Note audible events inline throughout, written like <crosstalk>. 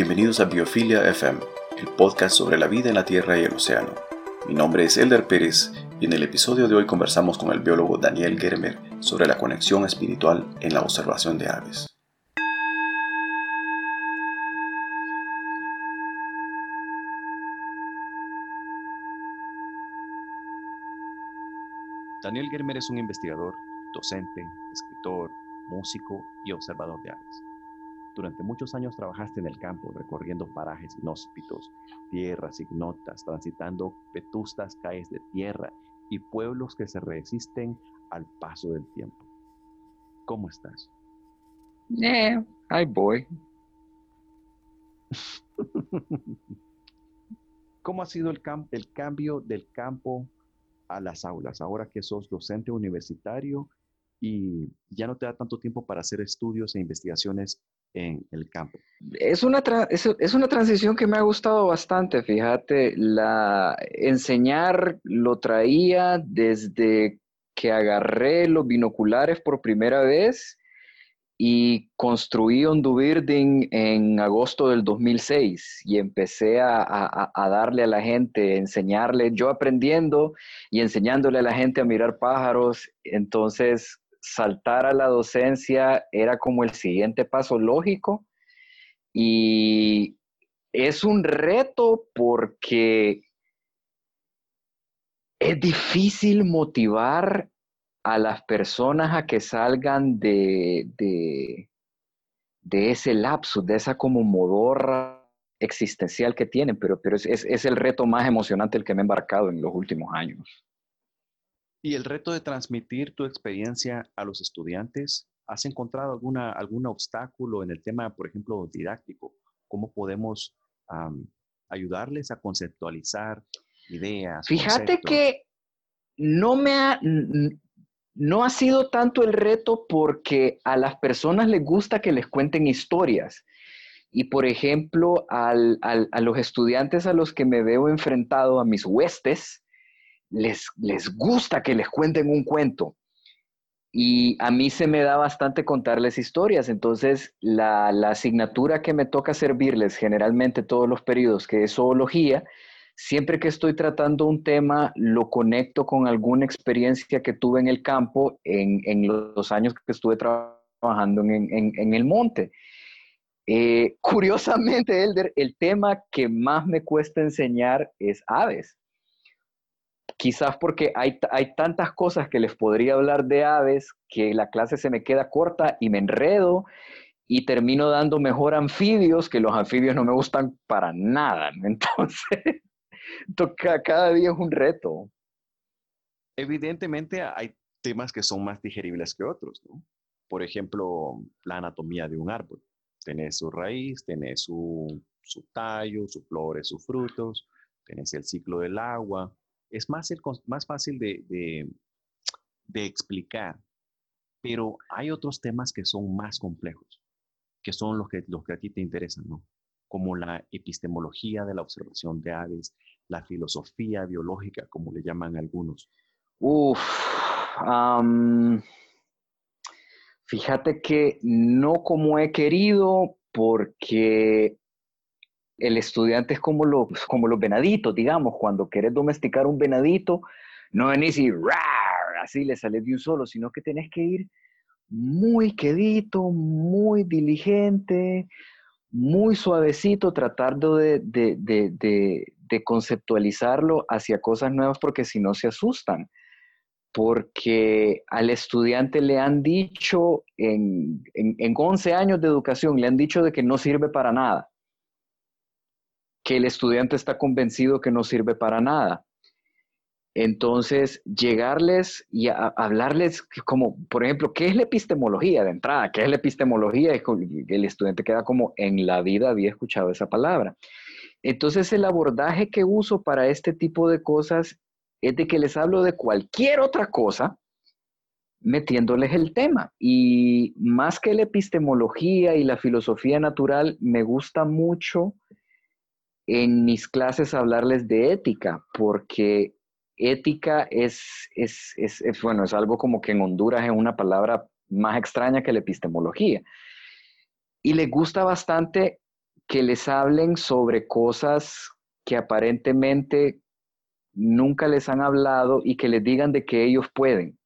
Bienvenidos a Biofilia FM, el podcast sobre la vida en la Tierra y el océano. Mi nombre es Elder Pérez y en el episodio de hoy conversamos con el biólogo Daniel Germer sobre la conexión espiritual en la observación de aves. Daniel Germer es un investigador, docente, escritor, músico y observador de aves. Durante muchos años trabajaste en el campo, recorriendo parajes inhóspitos, tierras ignotas, transitando vetustas calles de tierra y pueblos que se resisten al paso del tiempo. ¿Cómo estás? Eh, hi boy. <laughs> ¿Cómo ha sido el, el cambio del campo a las aulas ahora que sos docente universitario y ya no te da tanto tiempo para hacer estudios e investigaciones en el campo? Es una, es, una transición que me ha gustado bastante, fíjate, la enseñar lo traía desde que agarré los binoculares por primera vez y construí Birding en agosto del 2006 y empecé a, a, darle a la gente, enseñarle, yo aprendiendo y enseñándole a la gente a mirar pájaros. Entonces, saltar a la docencia era como el siguiente paso lógico y es un reto porque es difícil motivar a las personas a que salgan de, de, ese lapso, de esa como modorra existencial que tienen, pero, pero es, es, el reto más emocionante el que me he embarcado en los últimos años. Y el reto de transmitir tu experiencia a los estudiantes, ¿has encontrado alguna, algún obstáculo en el tema, por ejemplo, didáctico? ¿Cómo podemos ayudarles a conceptualizar ideas? Fíjate que no me ha, no ha sido tanto el reto porque a las personas les gusta que les cuenten historias. Y por ejemplo, a los estudiantes a los que me veo enfrentado, a mis huestes, les, les gusta que les cuenten un cuento. Y a mí se me da bastante contarles historias. Entonces, la, la asignatura que me toca servirles generalmente todos los periodos, que es zoología, siempre que estoy tratando un tema, lo conecto con alguna experiencia que tuve en el campo en, los años que estuve trabajando en, el monte. Eh, <laughs> curiosamente, Elder, el tema que más me cuesta enseñar es aves. Quizás porque hay, tantas cosas que les podría hablar de aves que la clase se me queda corta y me enredo y termino dando mejor anfibios, que los anfibios no me gustan para nada. <laughs> Entonces, cada día es un reto. Evidentemente hay temas que son más digeribles que otros, ¿no? Por ejemplo, la anatomía de un árbol. Tenés su raíz, tenés su, tallo, sus flores, sus frutos, tenés el ciclo del agua. Es más, más fácil de, de explicar, pero hay otros temas que son más complejos, que son los que, los que a ti te interesan, ¿no? Como la epistemología de la observación de aves, la filosofía biológica, como le llaman algunos? Uf, fíjate que no como he querido, porque el estudiante es como los, como los venaditos, digamos, cuando quieres domesticar un venadito, no venís y así le sale de un solo, sino que tenés que ir muy quedito, muy diligente, muy suavecito, tratando de, de conceptualizarlo hacia cosas nuevas porque si no se asustan. Porque al estudiante le han dicho en, en, 11 años de educación, le han dicho de que no sirve para nada. Que el estudiante está convencido que no sirve para nada. Entonces, llegarles y hablarles como, por ejemplo, ¿qué es la epistemología de entrada? ¿Qué es la epistemología? El estudiante queda como, en la vida había escuchado esa palabra. Entonces el abordaje que uso para este tipo de cosas es de que les hablo de cualquier otra cosa metiéndoles el tema. Y más que la epistemología y la filosofía natural, me gusta mucho en mis clases hablarles de ética, porque ética es, es, bueno, es algo como que en Honduras es una palabra más extraña que la epistemología. Y les gusta bastante que les hablen sobre cosas que aparentemente nunca les han hablado y que les digan de que ellos pueden.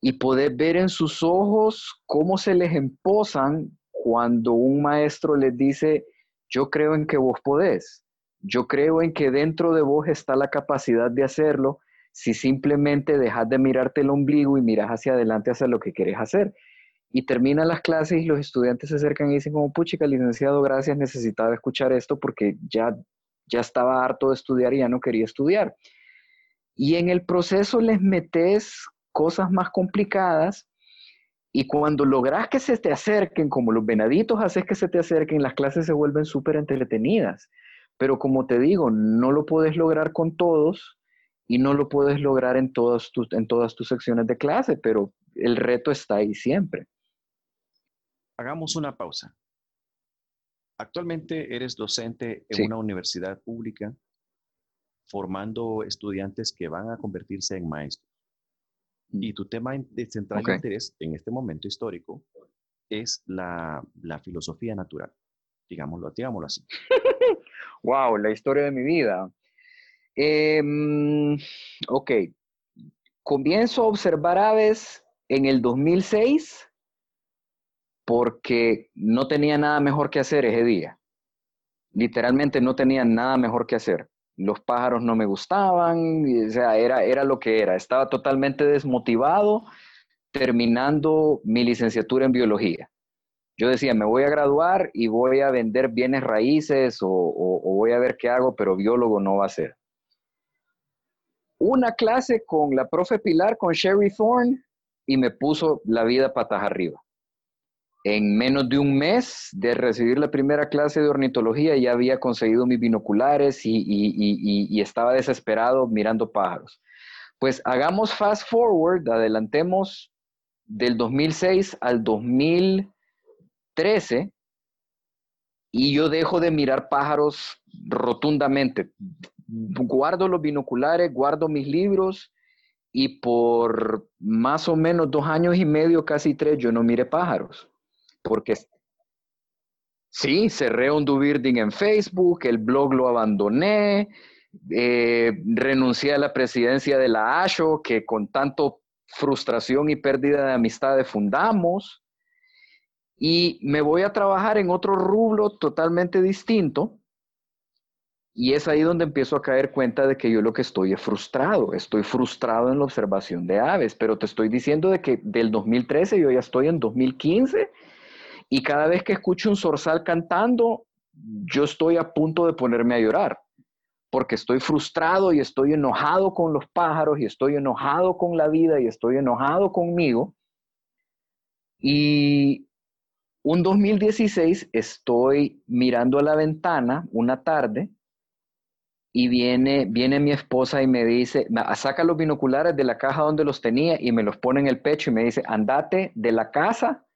Y poder ver en sus ojos cómo se les emposan cuando un maestro les dice, yo creo en que vos podés, yo creo en que dentro de vos está la capacidad de hacerlo si simplemente dejas de mirarte el ombligo y miras hacia adelante hacia lo que quieres hacer. Y terminan las clases y los estudiantes se acercan y dicen como, puchica, licenciado, gracias, necesitaba escuchar esto porque ya, ya estaba harto de estudiar y ya no quería estudiar. Y en el proceso les metes cosas más complicadas y cuando logras que se te acerquen, como los venaditos haces que se te acerquen, las clases se vuelven súper entretenidas. Pero como te digo, no lo puedes lograr con todos y no lo puedes lograr en todas tus, en todas tus secciones de clase, pero el reto está ahí siempre. Hagamos una pausa. Actualmente eres docente en una universidad pública formando estudiantes que van a convertirse en maestros. Mm. Y tu tema de central de interés en este momento histórico es la, filosofía natural, digámoslo, digámoslo así. <laughs> wow, la historia de mi vida. Em, ok, comienzo a observar aves en el 2006 porque no tenía nada mejor que hacer ese día. Literalmente no tenía nada mejor que hacer. Los pájaros no me gustaban, o sea, era, era lo que era. Estaba totalmente desmotivado terminando mi licenciatura en biología. Yo decía, me voy a graduar y voy a vender bienes raíces o, o voy a ver qué hago, pero biólogo no va a ser. Una clase con la profe Pilar, con Sherry Thorne, y me puso la vida patas arriba. En menos de un mes de recibir la primera clase de ornitología ya había conseguido mis binoculares y, estaba desesperado mirando pájaros. Pues hagamos fast forward, adelantemos del 2006 al 2013 y yo dejo de mirar pájaros rotundamente. Guardo los binoculares, guardo mis libros y por más o menos dos años y medio, casi tres, yo no miré pájaros porque sí, cerré un Birding en Facebook, el blog lo abandoné, eh, renuncié a la presidencia de la ASHO, que con tanto frustración y pérdida de amistades fundamos, y me voy a trabajar en otro rubro totalmente distinto. Y es ahí donde empiezo a caer cuenta de que yo lo que estoy es frustrado, estoy frustrado en la observación de aves, pero te estoy diciendo de que del 2013 yo ya estoy en 2015 y cada vez que escucho un zorzal cantando, yo estoy a punto de ponerme a llorar, porque estoy frustrado y estoy enojado con los pájaros y estoy enojado con la vida y estoy enojado conmigo. Y un 2016 estoy mirando a la ventana una tarde y viene, viene mi esposa y me dice, saca los binoculares de la caja donde los tenía y me los pone en el pecho y me dice, andate de la casa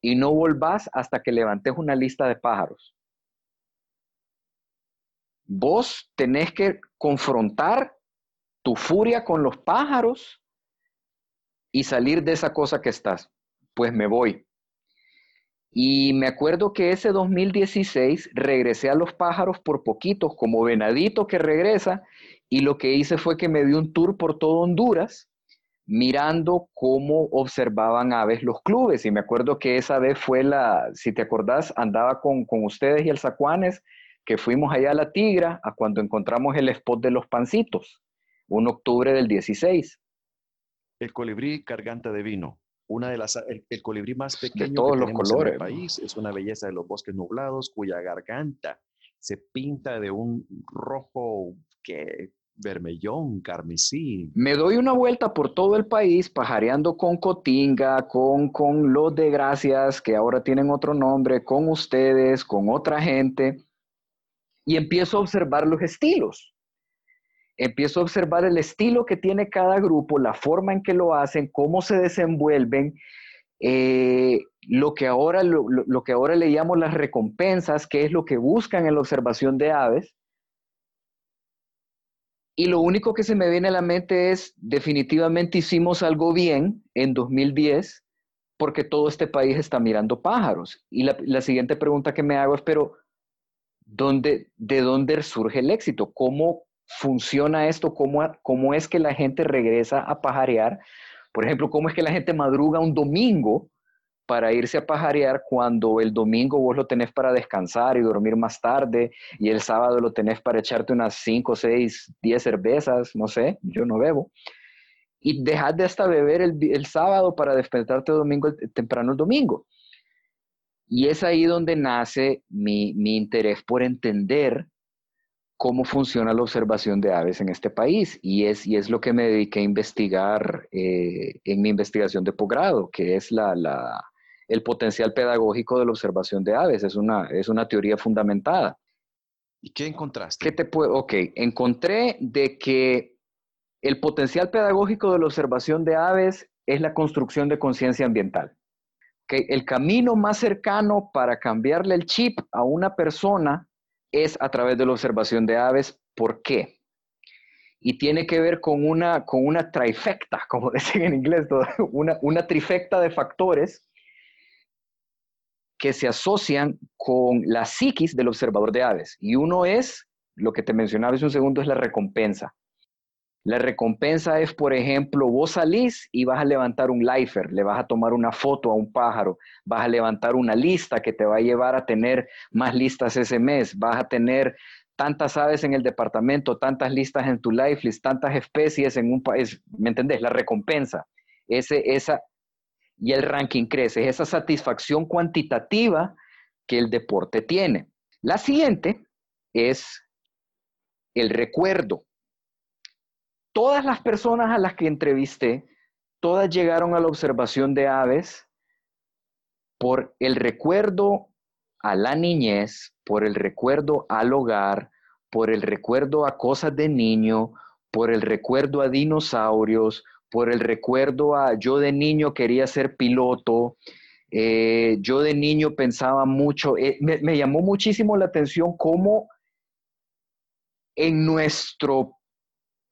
y no volvás hasta que levantes una lista de pájaros. Vos tenés que confrontar tu furia con los pájaros y salir de esa cosa que estás. Pues me voy. Y me acuerdo que ese 2016 regresé a los pájaros por poquitos, como venadito que regresa, y lo que hice fue que me di un tour por todo Honduras mirando cómo observaban aves los clubes. Y me acuerdo que esa vez fue la, si te acordás, andaba con, ustedes y el Zacuanes, que fuimos allá a la Tigra, a cuando encontramos el spot de los pancitos, un octubre del 16. El colibrí carganta de vino, una de las, el, colibrí más pequeño de todos los colores. En país, es una belleza de los bosques nublados, cuya garganta se pinta de un rojo que vermellón, carmesí. Me doy una vuelta por todo el país pajareando con Cotinga, con, con los de Gracias, que ahora tienen otro nombre, con ustedes, con otra gente, y empiezo a observar los estilos. Empiezo a observar el estilo que tiene cada grupo, la forma en que lo hacen, cómo se desenvuelven, eh, lo, que ahora, lo que ahora le llamo las recompensas, que es lo que buscan en la observación de aves y lo único que se me viene a la mente es, definitivamente hicimos algo bien en 2010 porque todo este país está mirando pájaros. Y la, siguiente pregunta que me hago es, pero ¿Dónde, ¿De dónde surge el éxito? ¿Cómo funciona esto? ¿Cómo, ¿Cómo es que la gente regresa a pajarear? Por ejemplo, ¿cómo es que la gente madruga un domingo para irse a pajarear cuando el domingo vos lo tenés para descansar y dormir más tarde y el sábado lo tenés para echarte unas 5, 6, 10 cervezas, no sé, yo no bebo. Y dejar de hasta beber el, el sábado para despertarte domingo, temprano el domingo. Y es ahí donde nace mi, mi interés por entender cómo funciona la observación de aves en este país. Y es, y es lo que me dediqué a investigar eh, en mi investigación de posgrado, que es la, la, el potencial pedagógico de la observación de aves. Es una, es una teoría fundamentada. ¿Y qué encontraste? ¿Qué te puedo? Ok, encontré de que el potencial pedagógico de la observación de aves es la construcción de conciencia ambiental. Que el camino más cercano para cambiarle el chip a una persona es a través de la observación de aves. ¿Por qué? Y tiene que ver con una, con una trifecta, como <laughs> dicen en inglés, una, una trifecta de factores que se asocian con la psiquis del observador de aves. Y uno es, lo que te mencionaba hace un segundo, es la recompensa. La recompensa es, por ejemplo, vos salís y vas a levantar un lifer, le vas a tomar una foto a un pájaro, vas a levantar una lista que te va a llevar a tener más listas ese mes, vas a tener tantas aves en el departamento, tantas listas en tu life list, tantas especies en un país, ¿me entendés? La recompensa, ese, esa, y el ranking crece, es esa satisfacción cuantitativa que el deporte tiene. La siguiente es el recuerdo todas las personas a las que entrevisté, todas llegaron a la observación de aves por el recuerdo a la niñez, por el recuerdo al hogar, por el recuerdo a cosas de niño, por el recuerdo a dinosaurios, por el recuerdo a yo de niño quería ser piloto, eh, yo de niño pensaba mucho, eh, me, llamó muchísimo la atención cómo en nuestro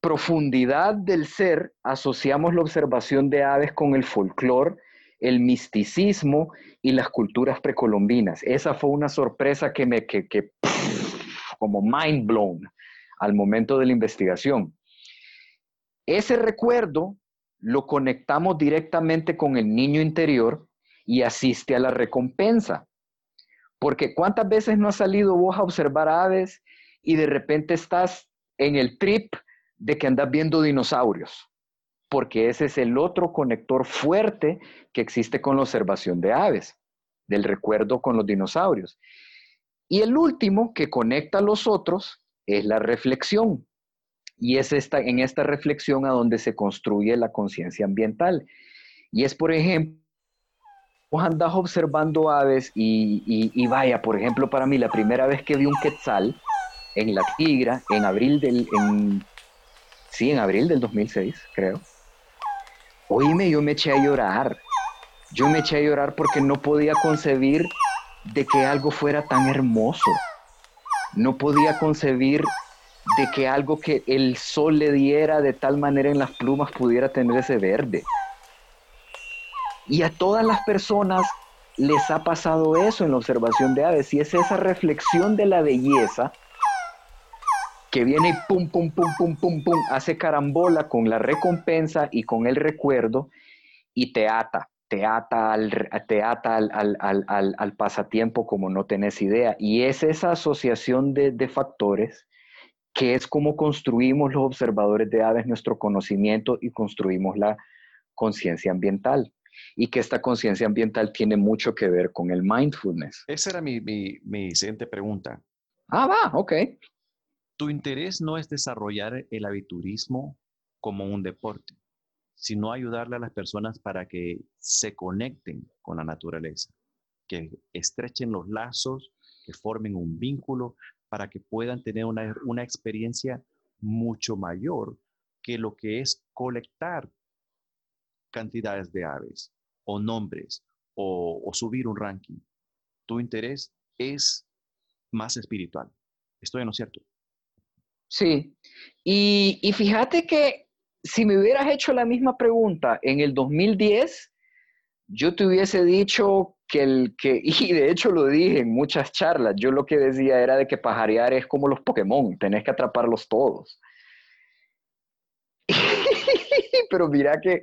profundidad del ser asociamos la observación de aves con el folclore, el misticismo y las culturas precolombinas. Esa fue una sorpresa que me, que, que como mind blown al momento de la investigación. Ese recuerdo lo conectamos directamente con el niño interior y asiste a la recompensa. Porque cuántas veces no has salido vos a observar aves y de repente estás en el trip de que andas viendo dinosaurios, porque ese es el otro conector fuerte que existe con la observación de aves, del recuerdo con los dinosaurios. Y el último que conecta a los otros es la reflexión. Y es esta, en esta reflexión a donde se construye la conciencia ambiental. Y es, por ejemplo, vos observando aves y, y, vaya, por ejemplo, para mí la primera vez que vi un quetzal en la tigra, en abril del, en Sí, en abril del 2006, creo. Oíme, yo me eché a llorar. Yo me eché a llorar porque no podía concebir de que algo fuera tan hermoso. No podía concebir de que algo que el sol le diera de tal manera en las plumas pudiera tener ese verde. Y a todas las personas les ha pasado eso en la observación de aves, y es esa reflexión de la belleza que viene y pum, pum, pum, pum, pum, pum, hace carambola con la recompensa y con el recuerdo y te ata, te ata al, te ata al, pasatiempo como no tenés idea. Y es esa asociación de, de factores que es como construimos los observadores de aves nuestro conocimiento y construimos la conciencia ambiental. Y que esta conciencia ambiental tiene mucho que ver con el mindfulness. Esa era mi, mi, mi siguiente pregunta. Ah, va, ok. Tu interés no es desarrollar el aviturismo como un deporte, sino ayudarle a las personas para que se conecten con la naturaleza, que estrechen los lazos, que formen un vínculo para que puedan tener una, una experiencia mucho mayor que lo que es colectar cantidades de aves o nombres o, subir un ranking. Tu interés es más espiritual. ¿Estoy en lo cierto? Sí, y, fíjate que si me hubieras hecho la misma pregunta en el 2010, yo te hubiese dicho que el que, <laughs> y de hecho lo dije en muchas charlas, yo lo que decía era de que pajarear es como los Pokémon, tenés que atraparlos todos. <laughs> Pero mira que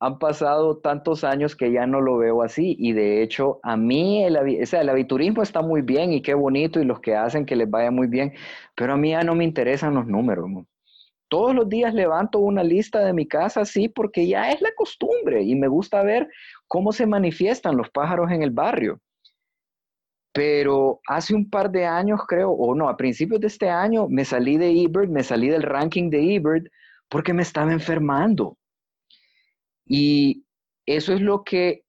han pasado tantos años que ya no lo veo así y de hecho a mí el, o sea, el aviturismo está muy bien y qué bonito y los que hacen que les vaya muy bien, pero a mí ya no me interesan los números. Todos los días levanto una lista de mi casa, sí, porque ya es la costumbre y me gusta ver cómo se manifiestan los pájaros en el barrio. Pero hace un par de años, creo, o no, a principios de este año, me salí de eBird, me salí del ranking de eBird porque me estaba enfermando. Y eso es lo que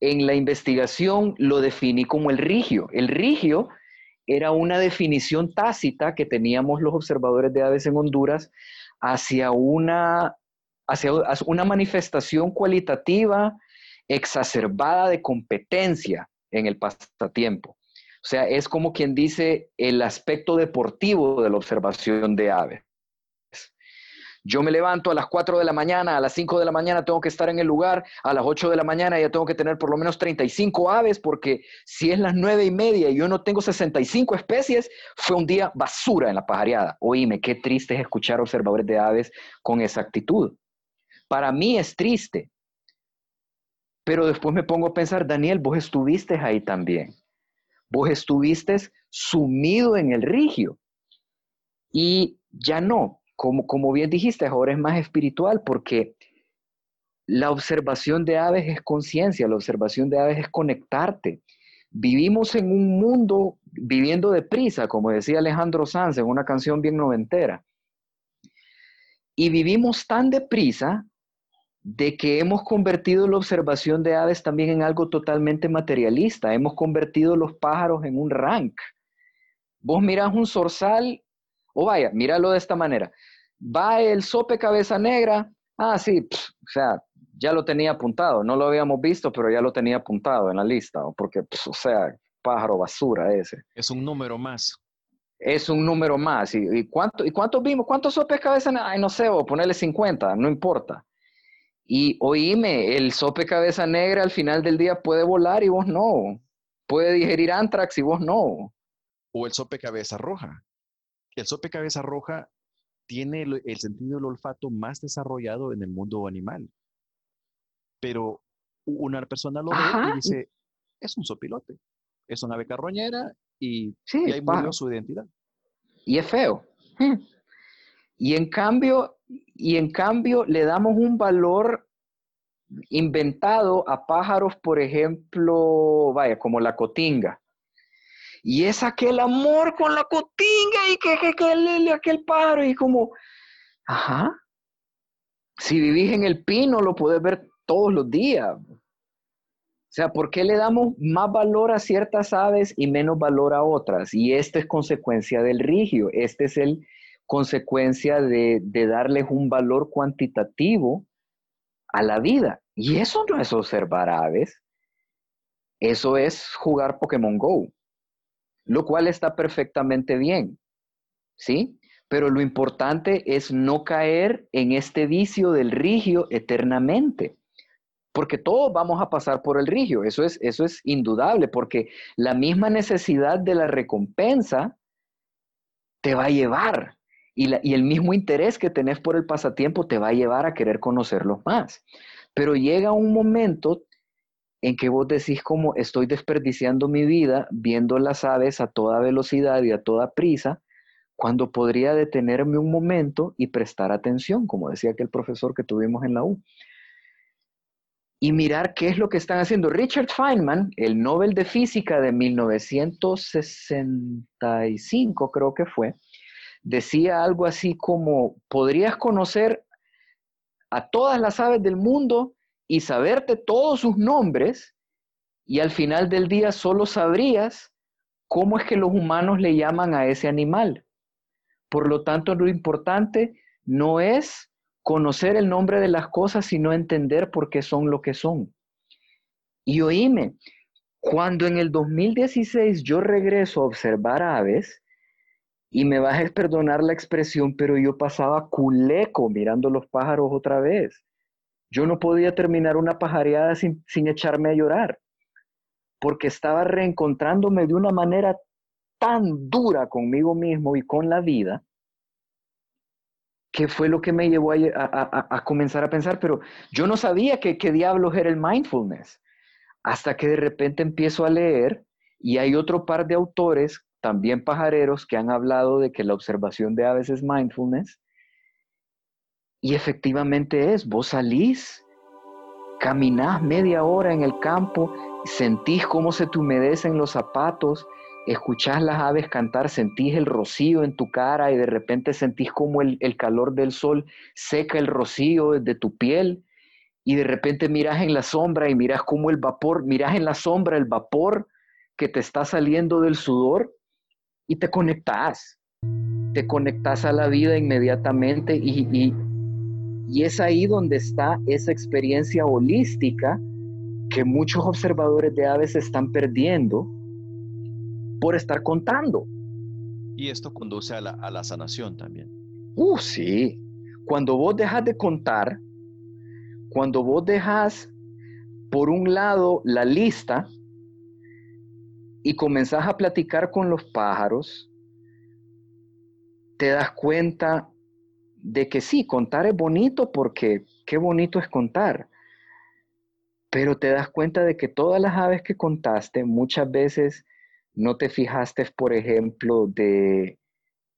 en la investigación lo definí como el rigio. El rigio era una definición tácita que teníamos los observadores de aves en Honduras hacia una, hacia una manifestación cualitativa exacerbada de competencia en el pasatiempo. O sea, es como quien dice el aspecto deportivo de la observación de aves. Yo me levanto a las 4 de la mañana, a las 5 de la mañana tengo que estar en el lugar, a las 8 de la mañana ya tengo que tener por lo menos 35 aves, porque si es las 9 y media y yo no tengo 65 especies, fue un día basura en la pajareada. Oíme, qué triste es escuchar observadores de aves con esa actitud. Para mí es triste. Pero después me pongo a pensar, Daniel, vos estuviste ahí también. Vos estuviste sumido en el rigio. Y ya no, como, bien dijiste, ahora es más espiritual porque la observación de aves es conciencia, la observación de aves es conectarte. Vivimos en un mundo viviendo deprisa, como decía Alejandro Sanz en una canción bien noventera. Y vivimos tan deprisa de que hemos convertido la observación de aves también en algo totalmente materialista. Hemos convertido los pájaros en un rank. Vos mirás un zorzal, o vaya, míralo de esta manera va el sope cabeza negra, ah, sí, o sea, ya lo tenía apuntado, no lo habíamos visto, pero ya lo tenía apuntado en la lista, porque, o sea, pájaro basura ese. Es un número más. Es un número más. ¿Y, cuánto, ¿y cuántos vimos? ¿Cuántos sopes cabeza negra? Ay, no sé, o ponerle 50, no importa. Y oíme, el sope cabeza negra al final del día puede volar y vos no. Puede digerir antrax y vos no. O el sope cabeza roja. El sope cabeza roja tiene el, sentido del olfato más desarrollado en el mundo animal. Pero una persona lo ve y dice, es un sopilote, es una ave carroñera y, y ahí murió su identidad. Y es feo. <laughs> Y en cambio, y en cambio le damos un valor inventado a pájaros, por ejemplo, vaya, como la cotinga. Y es aquel amor con la cotinga y que, que, que aquel pájaro y como, ajá. Si vivís en el pino, lo puedes ver todos los días. O sea, ¿por qué le damos más valor a ciertas aves y menos valor a otras? Y esta es consecuencia del rigio, este es el consecuencia de, de darles un valor cuantitativo a la vida. Y eso no es observar aves, eso es jugar Pokémon Go lo cual está perfectamente bien, ¿sí? Pero lo importante es no caer en este vicio del rigio eternamente, porque todos vamos a pasar por el rigio, eso es, eso es indudable, porque la misma necesidad de la recompensa te va a llevar y, y el mismo interés que tenés por el pasatiempo te va a llevar a querer conocerlos más. Pero llega un momento en que vos decís como estoy desperdiciando mi vida viendo las aves a toda velocidad y a toda prisa, cuando podría detenerme un momento y prestar atención, como decía aquel profesor que tuvimos en la U. Y mirar qué es lo que están haciendo. Richard Feynman, el Nobel de Física de 1965, creo que fue, decía algo así como, podrías conocer a todas las aves del mundo y saberte todos sus nombres y al final del día solo sabrías cómo es que los humanos le llaman a ese animal. Por lo tanto, lo importante no es conocer el nombre de las cosas, sino entender por qué son lo que son. Y oíme, cuando en el 2016 yo regreso a observar aves, y me vas a perdonar la expresión, pero yo pasaba culeco mirando los pájaros otra vez yo no podía terminar una pajareada sin, sin echarme a llorar, porque estaba reencontrándome de una manera tan dura conmigo mismo y con la vida, que fue lo que me llevó a, comenzar a pensar, pero yo no sabía que, qué diablos era el mindfulness, hasta que de repente empiezo a leer y hay otro par de autores, también pajareros, que han hablado de que la observación de aves es mindfulness, y efectivamente es, vos salís, caminás media hora en el campo, sentís cómo se te humedecen los zapatos, escuchás las aves cantar, sentís el rocío en tu cara y de repente sentís como el, calor del sol seca el rocío desde tu piel. Y de repente miras en la sombra y miras como el vapor, miras en la sombra el vapor que te está saliendo del sudor y te conectás, te conectás a la vida inmediatamente y, y es ahí donde está esa experiencia holística que muchos observadores de aves están perdiendo por estar contando. Y esto conduce a la, sanación también. Uh, sí. Cuando vos dejas de contar, cuando vos dejas por un lado la lista y comenzás a platicar con los pájaros, te das cuenta de que sí, contar es bonito porque qué bonito es contar. Pero te das cuenta de que todas las aves que contaste muchas veces ¿No te fijaste, por ejemplo, de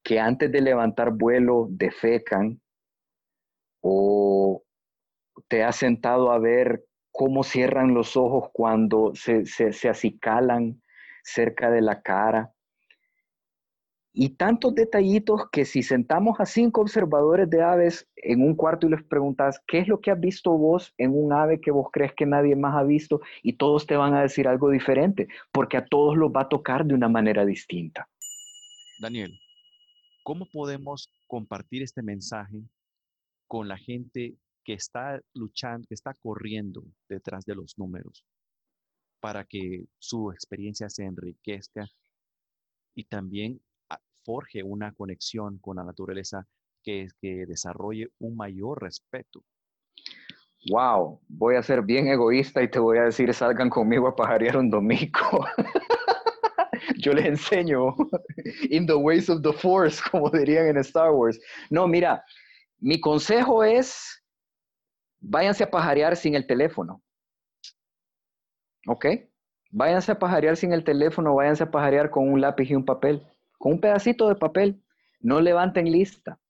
que antes de levantar vuelo defecan? ¿O te has sentado a ver cómo cierran los ojos cuando se, se acicalan cerca de la cara? Y tantos detallitos que si sentamos a cinco observadores de aves en un cuarto y les preguntas, ¿qué es lo que has visto vos en un ave que vos crees que nadie más ha visto? Y todos te van a decir algo diferente, porque a todos los va a tocar de una manera distinta. Daniel, ¿cómo podemos compartir este mensaje con la gente que está luchando, que está corriendo detrás de los números para que su experiencia se enriquezca y también forje una conexión con la naturaleza que, que desarrolle un mayor respeto. Wow, voy a ser bien egoísta y te voy a decir, salgan conmigo a pajarear un domingo. <laughs> Yo les enseño <laughs> in the ways of the force, como dirían en Star Wars. No, mira, mi consejo es, váyanse a pajarear sin el teléfono. ¿Ok? Váyanse a pajarear sin el teléfono, váyanse a pajarear con un lápiz y un papel con un pedacito de papel. No levanten lista.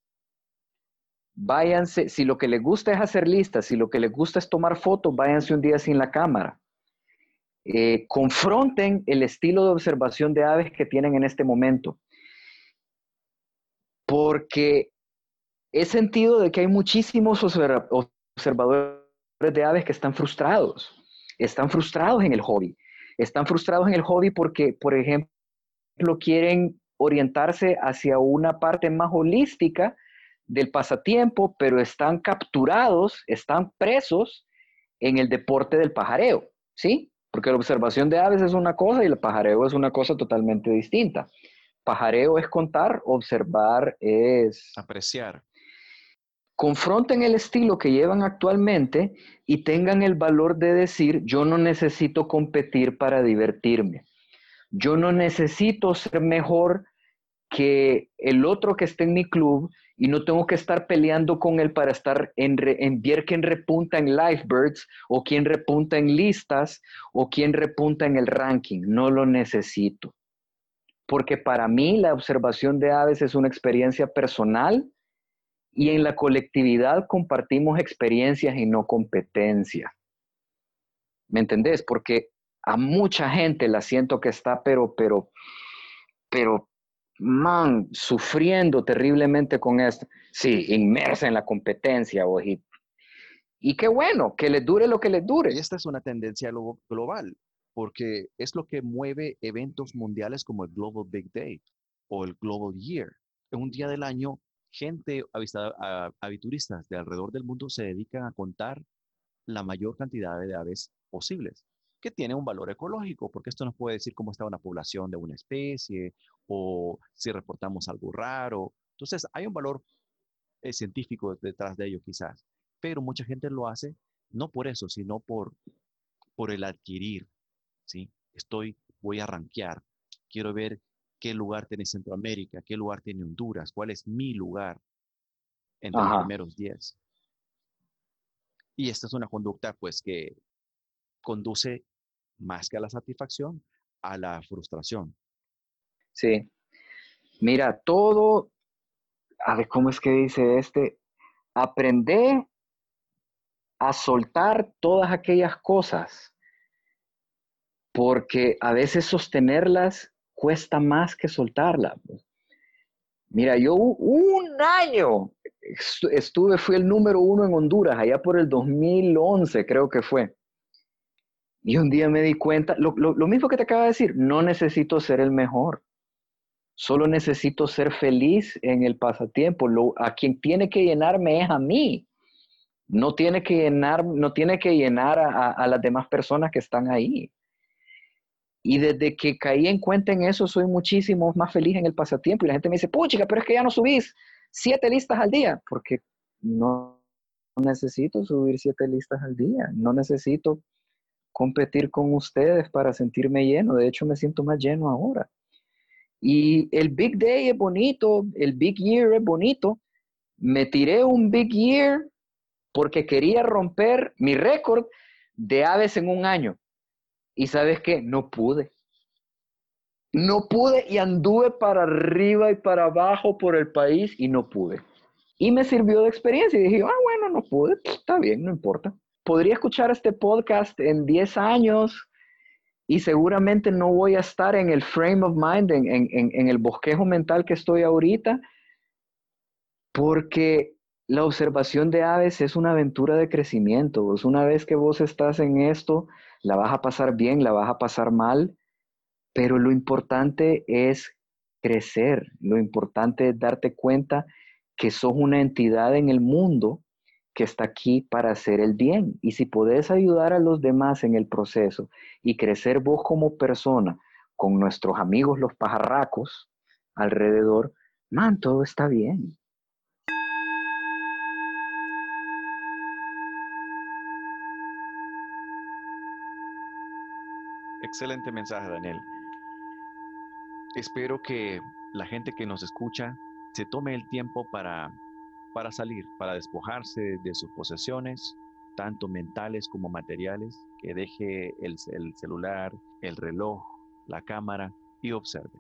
Váyanse, si lo que les gusta es hacer listas, si lo que les gusta es tomar fotos, váyanse un día sin la cámara. Eh, confronten el estilo de observación de aves que tienen en este momento. Porque he sentido de que hay muchísimos observadores de aves que están frustrados. Están frustrados en el hobby. Están frustrados en el hobby porque, por ejemplo, quieren orientarse hacia una parte más holística del pasatiempo, pero están capturados, están presos en el deporte del pajareo, ¿sí? Porque la observación de aves es una cosa y el pajareo es una cosa totalmente distinta. Pajareo es contar, observar es... Apreciar. Confronten el estilo que llevan actualmente y tengan el valor de decir, yo no necesito competir para divertirme. Yo no necesito ser mejor que el otro que esté en mi club y no tengo que estar peleando con él para estar en, en ver quién repunta en Lifebirds o quién repunta en listas o quién repunta en el ranking. No lo necesito. Porque para mí la observación de aves es una experiencia personal y en la colectividad compartimos experiencias y no competencia. ¿Me entendés? Porque a mucha gente la siento que está, pero, pero, pero man, sufriendo terriblemente con esto. Sí, inmersa en la competencia. Y, y qué bueno, que les dure lo que les dure. Y esta es una tendencia global, porque es lo que mueve eventos mundiales como el Global Big Day o el Global Year. En un día del año, gente avituristas de alrededor del mundo se dedican a contar la mayor cantidad de aves posibles que tiene un valor ecológico, porque esto nos puede decir cómo está una población de una especie o si reportamos algo raro. Entonces, hay un valor eh, científico detrás de ello quizás, pero mucha gente lo hace no por eso, sino por, por el adquirir, ¿sí? Estoy, voy a rankear, quiero ver qué lugar tiene Centroamérica, qué lugar tiene Honduras, cuál es mi lugar entre los primeros 10. Y esta es una conducta, pues, que conduce más que a la satisfacción, a la frustración. Sí. Mira, todo, a ver, ¿cómo es que dice este? Aprende a soltar todas aquellas cosas, porque a veces sostenerlas cuesta más que soltarlas. Mira, yo un año estuve, fui el número uno en Honduras, allá por el 2011 creo que fue. Y un día me di cuenta, lo, mismo que te acaba de decir, no necesito ser el mejor. Solo necesito ser feliz en el pasatiempo. Lo, a quien tiene que llenarme es a mí. No tiene que llenar, no tiene que llenar a, las demás personas que están ahí. Y desde que caí en cuenta en eso, soy muchísimo más feliz en el pasatiempo. Y la gente me dice, puchica, pero es que ya no subís siete listas al día, porque no necesito subir siete listas al día. No necesito competir con ustedes para sentirme lleno. De hecho, me siento más lleno ahora. Y el Big Day es bonito, el Big Year es bonito. Me tiré un Big Year porque quería romper mi récord de aves en un año. Y sabes qué, no pude. No pude y anduve para arriba y para abajo por el país y no pude. Y me sirvió de experiencia y dije, ah, bueno, no pude, está bien, no importa podría escuchar este podcast en 10 años y seguramente no voy a estar en el frame of mind, en, el bosquejo mental que estoy ahorita, porque la observación de aves es una aventura de crecimiento. Es una vez que vos estás en esto, la vas a pasar bien, la vas a pasar mal, pero lo importante es crecer, lo importante es darte cuenta que sos una entidad en el mundo que está aquí para hacer el bien. Y si podés ayudar a los demás en el proceso y crecer vos como persona con nuestros amigos los pajarracos alrededor, man, todo está bien. Excelente mensaje, Daniel. Espero que la gente que nos escucha se tome el tiempo para para salir, para despojarse de sus posesiones, tanto mentales como materiales, que deje el, celular, el reloj, la cámara y observe.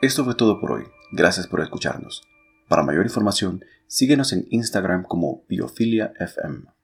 Esto fue todo por hoy. Gracias por escucharnos. Para mayor información, síguenos en Instagram como BiophiliaFM.